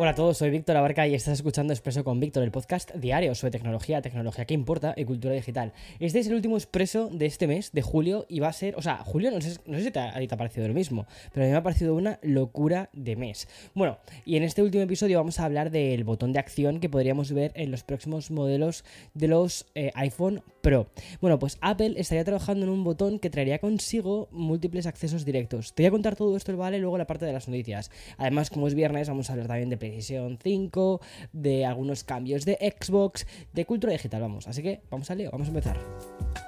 Hola a todos, soy Víctor Abarca y estás escuchando Expreso con Víctor, el podcast diario sobre tecnología, tecnología que importa y cultura digital. Este es el último expreso de este mes, de julio, y va a ser, o sea, julio no sé, si te ha, te ha parecido lo mismo, pero a mí me ha parecido una locura de mes. Bueno, y en este último episodio vamos a hablar del botón de acción que podríamos ver en los próximos modelos de los eh, iPhone Pro. Bueno, pues Apple estaría trabajando en un botón que traería consigo múltiples accesos directos. Te voy a contar todo esto, ¿vale? Luego la parte de las noticias. Además, como es viernes, vamos a hablar también de PlayStation 5, de algunos cambios de Xbox, de cultura digital, vamos. Así que vamos al lío, vamos a empezar.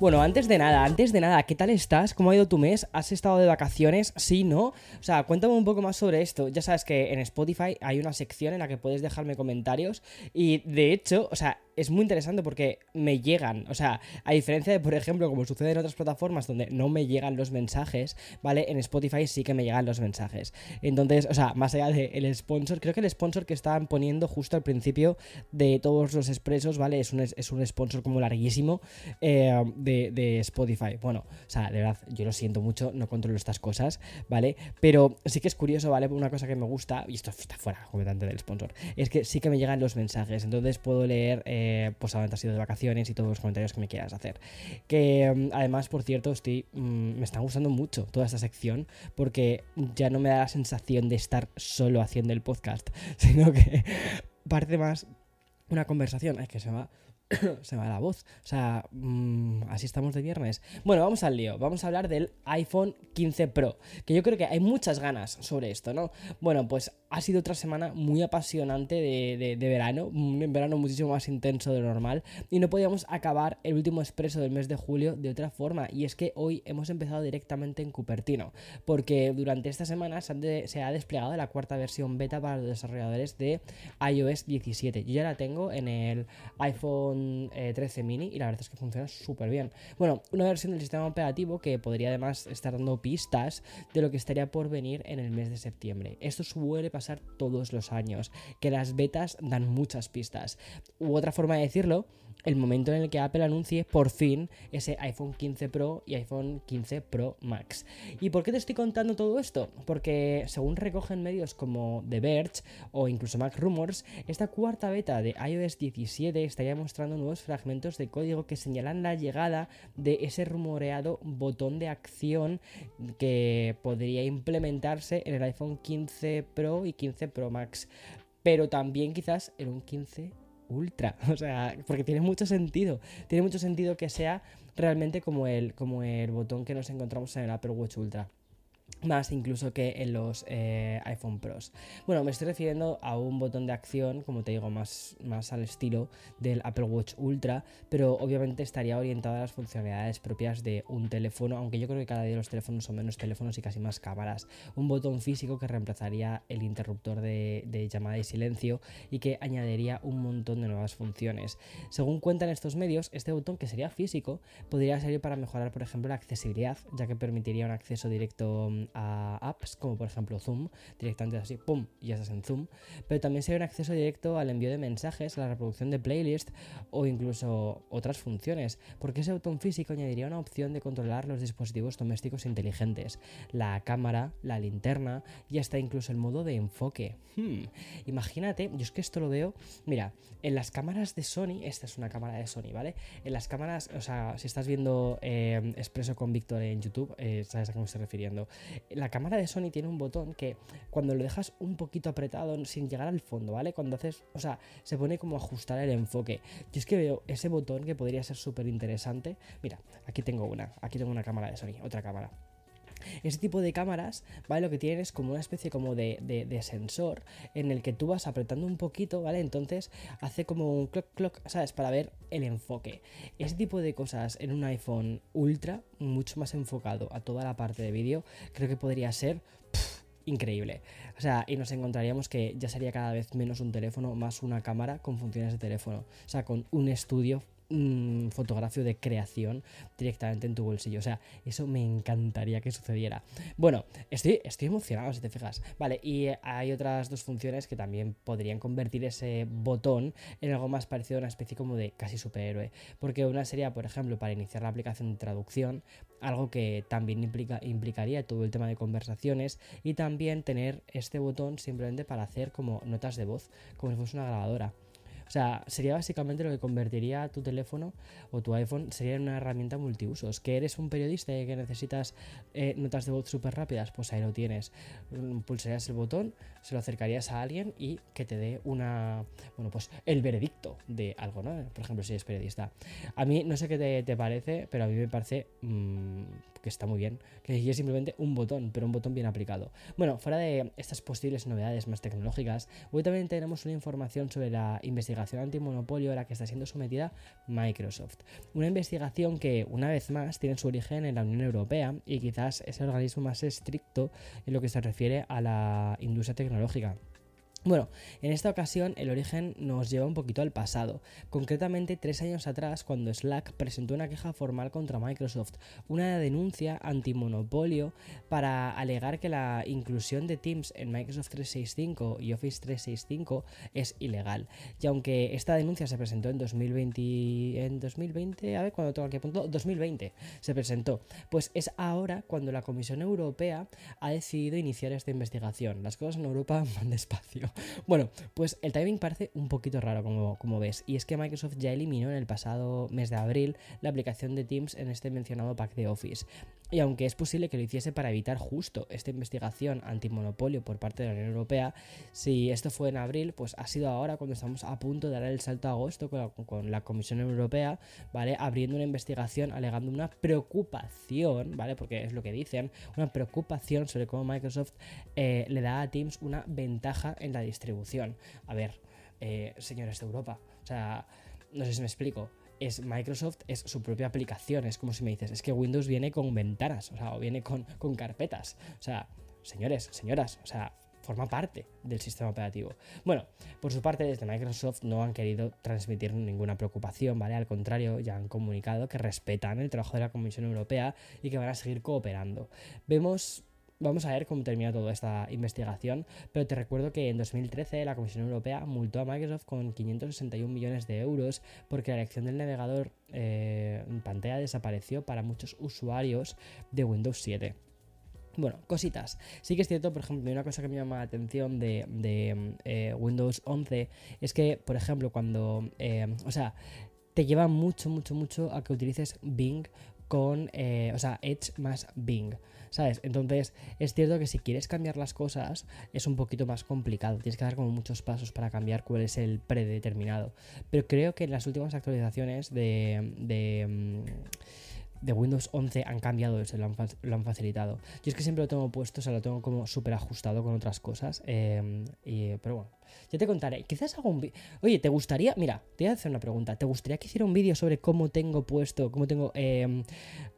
Bueno, antes de nada, antes de nada, ¿qué tal estás? ¿Cómo ha ido tu mes? ¿Has estado de vacaciones? Sí, ¿no? O sea, cuéntame un poco más sobre esto. Ya sabes que en Spotify hay una sección en la que puedes dejarme comentarios y de hecho, o sea, es muy interesante porque me llegan, o sea, a diferencia de, por ejemplo, como sucede en otras plataformas donde no me llegan los mensajes, ¿vale? En Spotify sí que me llegan los mensajes. Entonces, o sea, más allá del sponsor, creo que el sponsor que estaban poniendo justo al principio de todos los expresos, ¿vale? Es un, es un sponsor como larguísimo eh, de, de Spotify. Bueno, o sea, de verdad, yo lo siento mucho, no controlo estas cosas, ¿vale? Pero sí que es curioso, ¿vale? Una cosa que me gusta, y esto está fuera completamente del sponsor, es que sí que me llegan los mensajes, entonces puedo leer... Eh, pues a has ido de vacaciones y todos los comentarios que me quieras hacer. Que mm, además, por cierto, estoy, mm, me está gustando mucho toda esta sección porque ya no me da la sensación de estar solo haciendo el podcast, sino que parece más una conversación. Es que se va se me va la voz. O sea, mmm, así estamos de viernes. Bueno, vamos al lío. Vamos a hablar del iPhone 15 Pro. Que yo creo que hay muchas ganas sobre esto, ¿no? Bueno, pues ha sido otra semana muy apasionante de, de, verano. Un verano muchísimo más intenso de lo normal. Y no podíamos acabar el último expreso del mes de julio de otra forma. Y es que hoy hemos empezado directamente en Cupertino. Porque durante esta semana se, se ha desplegado la cuarta versión beta para los desarrolladores de iOS 17. Yo ya la tengo en el iPhone 13 mini y la verdad es que funciona súper bien. Bueno, una versión del sistema operativo que podría además estar dando pistas de lo que estaría por venir en el mes de septiembre. Esto suele pasar todos los años, que las betas dan muchas pistas. U otra forma de decirlo el momento en el que Apple anuncie por fin ese iPhone 15 Pro y iPhone 15 Pro Max. ¿Y por qué te estoy contando todo esto? Porque según recogen medios como The Verge o incluso Mac Rumors, esta cuarta beta de iOS 17 estaría mostrando nuevos fragmentos de código que señalan la llegada de ese rumoreado botón de acción que podría implementarse en el iPhone 15 Pro y 15 Pro Max. Pero también quizás en un 15 Ultra. O sea, porque tiene mucho sentido. Tiene mucho sentido que sea realmente como el, como el botón que nos encontramos en el Apple Watch Ultra más incluso que en los eh, iPhone Pros. Bueno, me estoy refiriendo a un botón de acción, como te digo, más, más al estilo del Apple Watch Ultra, pero obviamente estaría orientado a las funcionalidades propias de un teléfono, aunque yo creo que cada día los teléfonos son menos teléfonos y casi más cámaras. Un botón físico que reemplazaría el interruptor de, de llamada y silencio y que añadiría un montón de nuevas funciones. Según cuentan estos medios, este botón que sería físico podría servir para mejorar, por ejemplo, la accesibilidad, ya que permitiría un acceso directo a apps como por ejemplo Zoom, directamente así, ¡pum! y ya estás en Zoom, pero también sería un acceso directo al envío de mensajes, a la reproducción de playlists o incluso otras funciones, porque ese botón físico añadiría una opción de controlar los dispositivos domésticos inteligentes, la cámara, la linterna y hasta incluso el modo de enfoque. Hmm, imagínate, yo es que esto lo veo, mira, en las cámaras de Sony, esta es una cámara de Sony, ¿vale? En las cámaras, o sea, si estás viendo eh, Expreso con Víctor en YouTube, eh, sabes a qué me estoy refiriendo la cámara de Sony tiene un botón que cuando lo dejas un poquito apretado sin llegar al fondo, ¿vale? Cuando haces, o sea, se pone como ajustar el enfoque. Yo es que veo ese botón que podría ser súper interesante. Mira, aquí tengo una, aquí tengo una cámara de Sony, otra cámara. Ese tipo de cámaras, ¿vale? Lo que tienen es como una especie como de, de, sensor en el que tú vas apretando un poquito, ¿vale? Entonces hace como un clock clock, ¿sabes? Para ver el enfoque. Ese tipo de cosas en un iPhone Ultra, mucho más enfocado a toda la parte de vídeo, creo que podría ser increíble. O sea, y nos encontraríamos que ya sería cada vez menos un teléfono, más una cámara con funciones de teléfono. O sea, con un estudio fotografio de creación directamente en tu bolsillo. O sea, eso me encantaría que sucediera. Bueno, estoy, estoy emocionado si te fijas. Vale, y hay otras dos funciones que también podrían convertir ese botón en algo más parecido a una especie como de casi superhéroe. Porque una sería, por ejemplo, para iniciar la aplicación de traducción, algo que también implica, implicaría todo el tema de conversaciones y también tener este botón simplemente para hacer como notas de voz, como si fuese una grabadora. O sea, sería básicamente lo que convertiría tu teléfono o tu iPhone sería una herramienta multiusos. Que eres un periodista y que necesitas eh, notas de voz súper rápidas, pues ahí lo tienes. Mm, pulsarías el botón, se lo acercarías a alguien y que te dé una, bueno, pues el veredicto de algo, ¿no? Por ejemplo, si eres periodista. A mí, no sé qué te, parece, pero a mí me parece mm, que está muy bien. Que es simplemente un botón, pero un botón bien aplicado. Bueno, fuera de estas posibles novedades más tecnológicas, hoy también tenemos una información sobre la investigación antimonopolio a la que está siendo sometida Microsoft. Una investigación que, una vez más, tiene su origen en la Unión Europea y quizás es el organismo más estricto en lo que se refiere a la industria tecnológica. Bueno, en esta ocasión el origen nos lleva un poquito al pasado, concretamente tres años atrás cuando Slack presentó una queja formal contra Microsoft, una denuncia antimonopolio para alegar que la inclusión de Teams en Microsoft 365 y Office 365 es ilegal. Y aunque esta denuncia se presentó en 2020, en 2020, a ver cuando tengo aquí punto, 2020 se presentó, pues es ahora cuando la Comisión Europea ha decidido iniciar esta investigación. Las cosas en Europa van despacio. Bueno, pues el timing parece un poquito raro, como, ves, y es que Microsoft ya eliminó en el pasado mes de abril la aplicación de Teams en este mencionado pack de Office. Y aunque es posible que lo hiciese para evitar justo esta investigación antimonopolio por parte de la Unión Europea, si esto fue en abril, pues ha sido ahora cuando estamos a punto de dar el salto a agosto con la, Comisión Europea, ¿vale? Abriendo una investigación alegando una preocupación, ¿vale? Porque es lo que dicen, una preocupación sobre cómo Microsoft eh, le da a Teams una ventaja en la distribución. A ver, eh, señores de Europa, o sea, no sé si me explico es Microsoft, es su propia aplicación. Es como si me dices, es que Windows viene con ventanas, o sea, o viene con, con carpetas. O sea, señores, señoras, o sea, forma parte del sistema operativo. Bueno, por su parte, desde Microsoft no han querido transmitir ninguna preocupación, ¿vale? Al contrario, ya han comunicado que respetan el trabajo de la Comisión Europea y que van a seguir cooperando. Vemos Vamos a ver cómo termina toda esta investigación, pero te recuerdo que en 2013 la Comisión Europea multó a Microsoft con 561 millones de euros porque la elección del navegador eh, en pantalla desapareció para muchos usuarios de Windows 7. Bueno, cositas. Sí que es cierto, por ejemplo, una cosa que me llama la atención de, eh, Windows 11 es que, por ejemplo, cuando... Eh, o sea, te lleva mucho, mucho, mucho a que utilices Bing con, eh, o sea, Edge más Bing, ¿sabes? Entonces, es cierto que si quieres cambiar las cosas es un poquito más complicado, tienes que dar como muchos pasos para cambiar cuál es el predeterminado. Pero creo que en las últimas actualizaciones de... de mm, de Windows 11 han cambiado eso, lo han, facilitado. Yo es que siempre lo tengo puesto, o sea, lo tengo como súper ajustado con otras cosas. Eh, pero bueno, ya te contaré. Quizás hago un vídeo. Oye, ¿te gustaría? Mira, te voy a hacer una pregunta. ¿Te gustaría que hiciera un vídeo sobre cómo tengo puesto, cómo tengo em,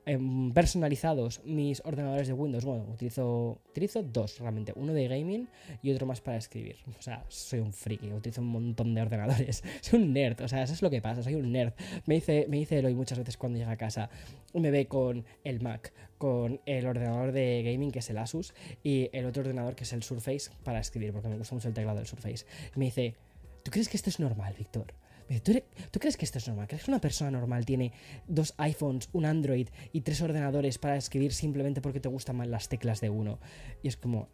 em, personalizados mis ordenadores de Windows? Bueno, utilizo, utilizo dos realmente. Uno de gaming y otro más para escribir. O sea, soy un friki, utilizo un montón de ordenadores. soy un nerd, o sea, eso es lo que pasa, soy un nerd. Me dice, me dice Eloy muchas veces cuando llega a casa. Me ve con el Mac, con el ordenador de gaming que es el Asus y el otro ordenador que es el Surface para escribir, porque me gusta mucho el teclado del Surface. me dice, ¿tú crees que esto es normal, Víctor? ¿Tú, ¿Tú, crees que esto es normal? ¿Crees que una persona normal tiene dos iPhones, un Android y tres ordenadores para escribir simplemente porque te gustan más las teclas de uno? Y es como...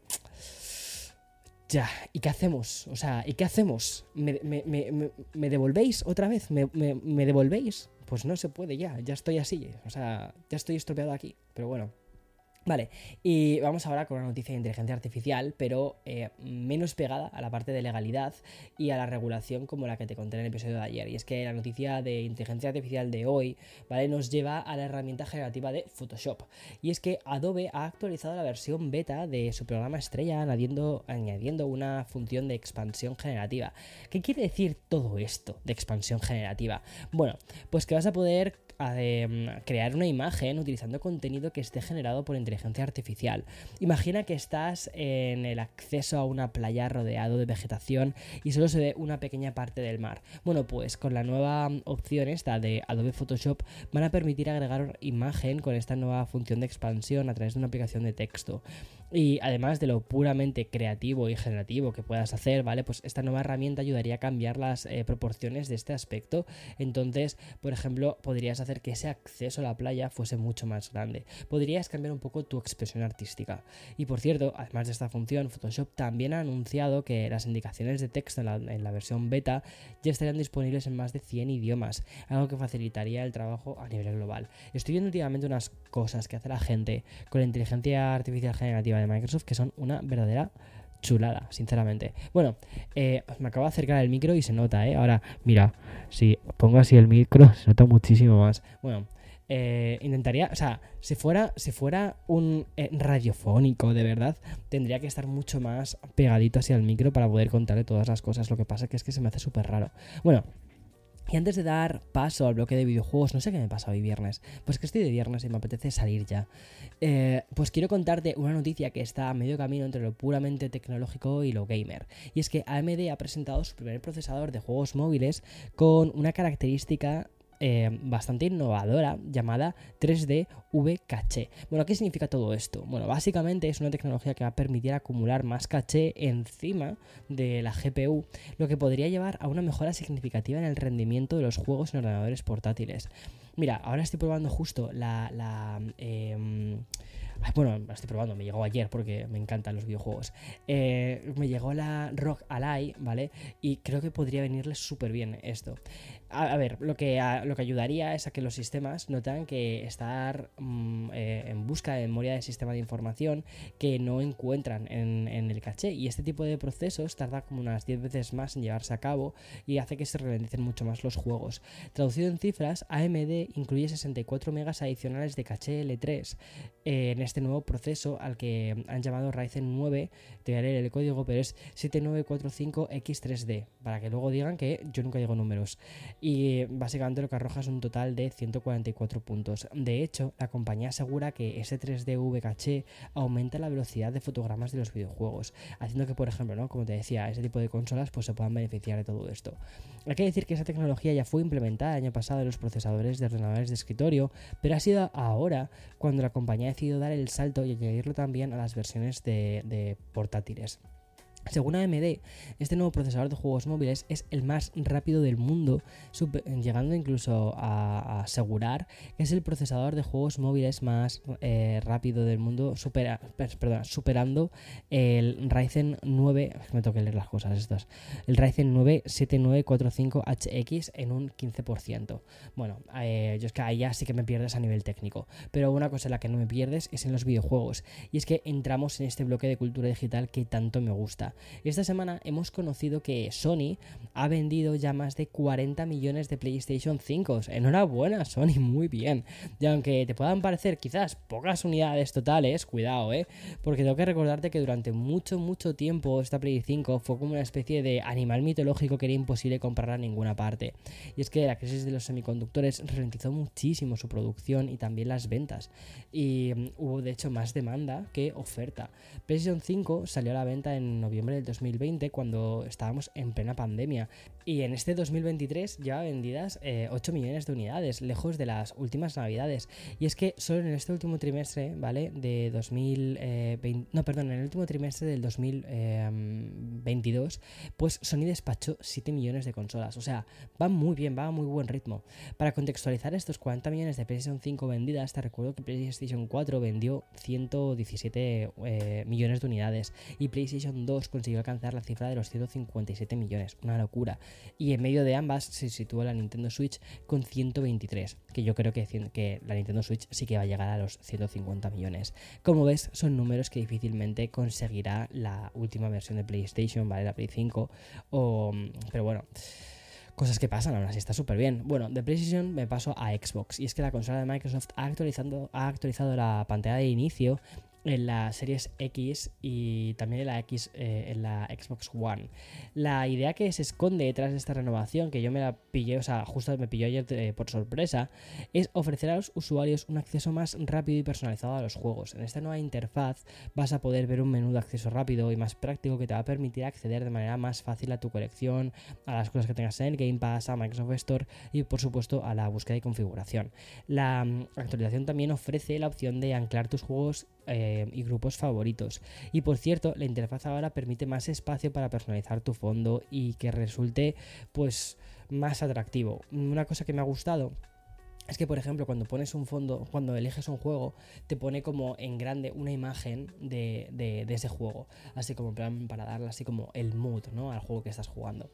Ya, ¿y qué hacemos? O sea, ¿y qué hacemos? ¿Me, me devolvéis otra vez? ¿Me, devolvéis? Pues no se puede ya, ya estoy así. O sea, ya estoy estropeado aquí. Pero bueno, Vale, y vamos ahora con una noticia de inteligencia artificial, pero eh, menos pegada a la parte de legalidad y a la regulación como la que te conté en el episodio de ayer. Y es que la noticia de inteligencia artificial de hoy, ¿vale? Nos lleva a la herramienta generativa de Photoshop. Y es que Adobe ha actualizado la versión beta de su programa estrella añadiendo, añadiendo una función de expansión generativa. ¿Qué quiere decir todo esto de expansión generativa? Bueno, pues que vas a poder Em, crear una imagen utilizando contenido que esté generado por inteligencia artificial. Imagina que estás en el acceso a una playa rodeado de vegetación y solo se ve una pequeña parte del mar. Bueno, pues con la nueva opción esta de Adobe Photoshop van a permitir agregar imagen con esta nueva función de expansión a través de una aplicación de texto. Y además de lo puramente creativo y generativo que puedas hacer, ¿vale? Pues esta nueva herramienta ayudaría a cambiar las eh, proporciones de este aspecto. Entonces, por ejemplo, podrías hacer que ese acceso a la playa fuese mucho más grande. Podrías cambiar un poco tu expresión artística. Y por cierto, además de esta función, Photoshop también ha anunciado que las indicaciones de texto en la, versión beta ya estarían disponibles en más de 100 idiomas, algo que facilitaría el trabajo a nivel global. Estoy viendo últimamente unas cosas que hace la gente con la inteligencia artificial generativa de Microsoft que son una verdadera chulada, sinceramente. Bueno, eh, me acabo de acercar el micro y se nota, ¿eh? Ahora, mira, si pongo así el micro, se nota muchísimo más. Bueno, eh, intentaría, o sea, si fuera, si fuera un eh, radiofónico de verdad, tendría que estar mucho más pegadito hacia el micro para poder contarle todas las cosas. Lo que pasa que es que se me hace súper raro. Bueno, y antes de dar paso al bloque de videojuegos, no sé qué me pasa hoy viernes, pues que estoy de viernes y me apetece salir ya. Eh, pues quiero contarte una noticia que está a medio camino entre lo puramente tecnológico y lo gamer. Y es que AMD ha presentado su primer procesador de juegos móviles con una característica eh, bastante innovadora llamada 3D V caché. Bueno, ¿qué significa todo esto? Bueno, básicamente es una tecnología que va a permitir acumular más caché encima de la GPU, lo que podría llevar a una mejora significativa en el rendimiento de los juegos en ordenadores portátiles. Mira, ahora estoy probando justo la... em, bueno, estoy probando, me llegó ayer porque me encantan los videojuegos. Eh, me llegó la Rock Ally, ¿vale? Y creo que podría venirle súper bien esto a, ver, lo que, lo que ayudaría es a que los sistemas notan que estar mm, eh, en busca de memoria de sistema de información que no encuentran en, el caché. Y este tipo de procesos tarda como unas 10 veces más en llevarse a cabo y hace que se ralenticen mucho más los juegos. Traducido en cifras, AMD incluye 64 megas adicionales de caché L3 eh, en este nuevo proceso al que han llamado Ryzen 9. Te voy a leer el código, pero es 7945X3D, para que luego digan que yo nunca digo números y básicamente lo que arroja es un total de 144 puntos. De hecho, la compañía asegura que ese 3D V caché aumenta la velocidad de fotogramas de los videojuegos, haciendo que, por ejemplo, ¿no? como te decía, ese tipo de consolas pues, se puedan beneficiar de todo esto. Hay que decir que esa tecnología ya fue implementada el año pasado en los procesadores de ordenadores de escritorio, pero ha sido ahora cuando la compañía ha decidido dar el salto y añadirlo también a las versiones de portátiles. Según AMD, este nuevo procesador de juegos móviles es el más rápido del mundo, llegando incluso a, asegurar que es el procesador de juegos móviles más eh, rápido del mundo, superando el Ryzen 9, me toca leer las cosas estas, el Ryzen 9 7945HX en un 15%. Bueno, eh, yo es que ahí ya sí que me pierdes a nivel técnico, pero una cosa en la que no me pierdes es en los videojuegos, y es que entramos en este bloque de cultura digital que tanto me gusta. Esta semana hemos conocido que Sony ha vendido ya más de 40 millones de PlayStation 5. Enhorabuena, Sony, muy bien. Y aunque te puedan parecer quizás pocas unidades totales, cuidado, ¿eh? Porque tengo que recordarte que durante mucho, mucho tiempo esta Play 5 fue como una especie de animal mitológico que era imposible comprarla en ninguna parte. Y es que la crisis de los semiconductores ralentizó muchísimo su producción y también las ventas. Y mm, hubo de hecho más demanda que oferta. PlayStation 5 salió a la venta en noviembre del 2020 cuando estábamos en plena pandemia. Y en este 2023 ya vendidas 8 eh, millones de unidades, lejos de las últimas navidades. Y es que solo en este último trimestre, ¿vale? De 2020, eh, no, perdón, en el último trimestre del 2022, pues Sony despachó 7 millones de consolas. O sea, va muy bien, va a muy buen ritmo. Para contextualizar estos 40 millones de PlayStation 5 vendidas, te recuerdo que PlayStation 4 vendió 117 eh, millones de unidades y PlayStation 2 consiguió alcanzar la cifra de los 157 millones, una locura. Y en medio de ambas se sitúa la Nintendo Switch con 123, que yo creo que, que la Nintendo Switch sí que va a llegar a los 150 millones. Como ves, son números que difícilmente conseguirá la última versión de PlayStation, ¿vale? La Play 5, o, pero bueno cosas que pasan, aún así está súper bien. Bueno, de PlayStation me paso a Xbox. Y es que la consola de Microsoft actualizando, ha actualizado la pantalla de inicio en la Series X y también en la X eh, en la Xbox One. La idea que se esconde detrás de esta renovación, que yo me la pillé, o sea, justo me pilló ayer eh, por sorpresa, es ofrecer a los usuarios un acceso más rápido y personalizado a los juegos. En esta nueva interfaz vas a poder ver un menú de acceso rápido y más práctico que te va a permitir acceder de manera más fácil a tu colección, a las cosas que tengas en Game Pass, a Microsoft Store y por supuesto a la búsqueda y configuración. La mm, actualización también ofrece la opción de anclar tus juegos eh, y grupos favoritos. Y por cierto, la interfaz ahora permite más espacio para personalizar tu fondo y que resulte pues más atractivo. Una cosa que me ha gustado es que, por ejemplo, cuando pones un fondo, cuando eliges un juego, te pone como en grande una imagen de, de, ese juego. Así como plan para darle así como el mood, ¿no? Al juego que estás jugando.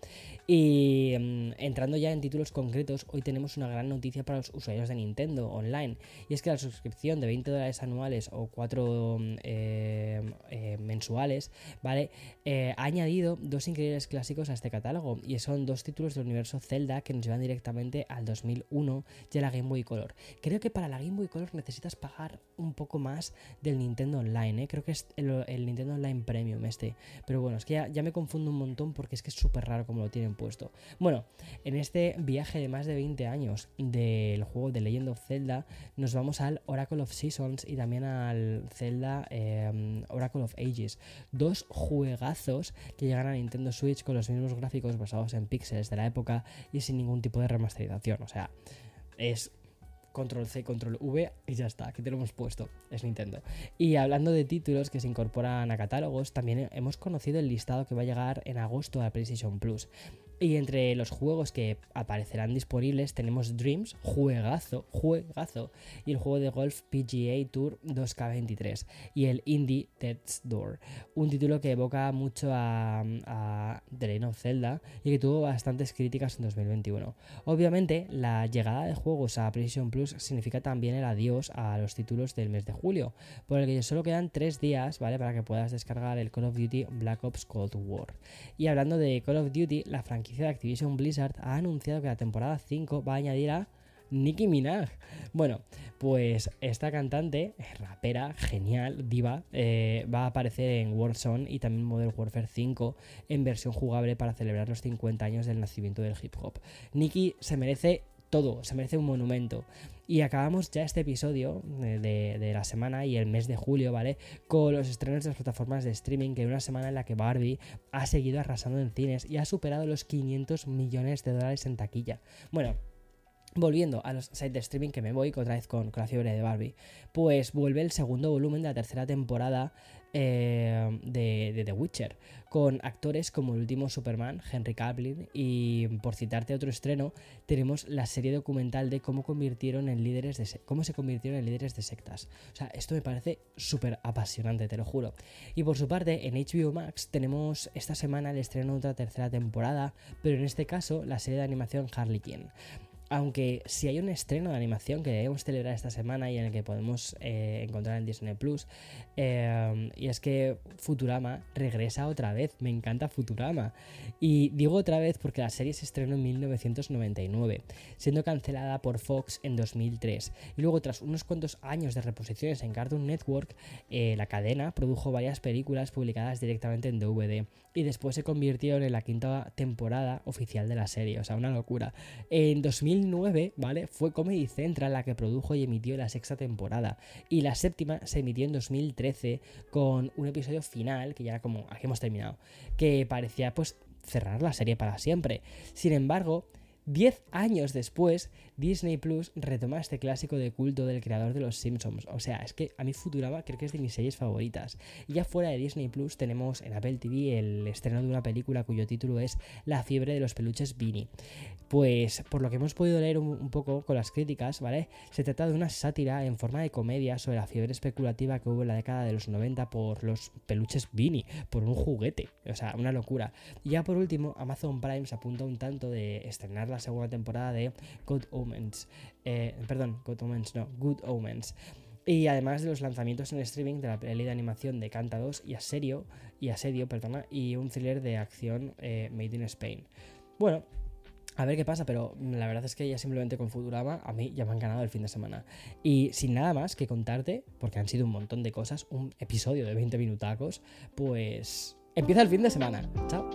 Y mm, entrando ya en títulos concretos, hoy tenemos una gran noticia para los usuarios de Nintendo Online. Y es que la suscripción de 20 dólares anuales o 4 mm, eh, eh, mensuales, ¿vale? Eh, ha añadido dos increíbles clásicos a este catálogo. Y son dos títulos del universo Zelda que nos llevan directamente al 2001 y la Game Boy Color. Creo que para la Game Boy Color necesitas pagar un poco más del Nintendo Online, ¿eh? creo que es el, Nintendo Online Premium este. Pero bueno, es que ya, me confundo un montón porque es que es súper raro como lo tienen puesto. Bueno, en este viaje de más de 20 años del juego de Legend of Zelda, nos vamos al Oracle of Seasons y también al Zelda em, Oracle of Ages. Dos juegazos que llegan a Nintendo Switch con los mismos gráficos basados en píxeles de la época y sin ningún tipo de remasterización. O sea, es control C, control V y ya está, aquí te lo hemos puesto, es Nintendo. Y hablando de títulos que se incorporan a catálogos, también hemos conocido el listado que va a llegar en agosto a PlayStation Plus. Y entre los juegos que aparecerán disponibles tenemos Dreams, juegazo, juegazo, y el juego de golf PGA Tour 2K23 y el Indie Death's Door, un título que evoca mucho a, a The Legend of Zelda y que tuvo bastantes críticas en 2021. Obviamente, la llegada de juegos a PlayStation Plus significa también el adiós a los títulos del mes de julio, por el que solo quedan 3 días, ¿vale? Para que puedas descargar el Call of Duty Black Ops Cold War. Y hablando de Call of Duty, la franquicia de Activision Blizzard ha anunciado que la temporada 5 va a añadir a Nicki Minaj. Bueno, pues esta cantante, rapera, genial, diva, eh, va a aparecer en Warzone y también Modern Warfare 5 en versión jugable para celebrar los 50 años del nacimiento del hip hop. Nicki se merece todo, se merece un monumento. Y acabamos ya este episodio de, la semana y el mes de julio, ¿vale? Con los estrenos de las plataformas de streaming, que una semana en la que Barbie ha seguido arrasando en cines y ha superado los 500 millones de dólares en taquilla. Bueno, Volviendo a los sites de streaming que me voy otra vez con, con, la fiebre de Barbie, pues vuelve el segundo volumen de la tercera temporada eh, de, The Witcher, con actores como el último Superman, Henry Cavill, y por citarte otro estreno, tenemos la serie documental de cómo convirtieron en líderes de cómo se convirtieron en líderes de sectas. O sea, esto me parece súper apasionante, te lo juro. Y por su parte, en HBO Max tenemos esta semana el estreno de otra tercera temporada, pero en este caso la serie de animación Harley Quinn. Aunque si hay un estreno de animación que debemos celebrar esta semana y en el que podemos eh, encontrar en Disney Plus, eh, y es que Futurama regresa otra vez. Me encanta Futurama. Y digo otra vez porque la serie se estrenó en 1999, siendo cancelada por Fox en 2003. Y luego, tras unos cuantos años de reposiciones en Cartoon Network, eh, la cadena produjo varias películas publicadas directamente en DVD. Y después se convirtieron en la quinta temporada oficial de la serie. O sea, una locura. En 2000 2009, ¿vale? Fue Comedy Central la que produjo y emitió la sexta temporada. Y la séptima se emitió en 2013 con un episodio final, que ya era como, aquí hemos terminado, que parecía pues cerrar la serie para siempre. Sin embargo, Diez años después, Disney Plus retoma este clásico de culto del creador de Los Simpsons. O sea, es que a mí Futurama creo que es de mis series favoritas. Y ya fuera de Disney Plus tenemos en Apple TV el estreno de una película cuyo título es La fiebre de los peluches Beanie. Pues por lo que hemos podido leer un, poco con las críticas, ¿vale? Se trata de una sátira en forma de comedia sobre la fiebre especulativa que hubo en la década de los 90 por los peluches Beanie, por un juguete. O sea, una locura. Y ya por último, Amazon Prime se apunta un tanto de estrenar la segunda temporada de Good Omens. Eh, perdón, Good Omens, no, Good Omens. Y además de los lanzamientos en streaming de la peli de animación de Canta 2 y Asedio, y Asedio perdona, y un thriller de acción eh, Made in Spain. Bueno, a ver qué pasa, pero la verdad es que ya simplemente con Futurama a mí ya me han ganado el fin de semana. Y sin nada más que contarte, porque han sido un montón de cosas, un episodio de 20 minutacos, pues empieza el fin de semana. Chao.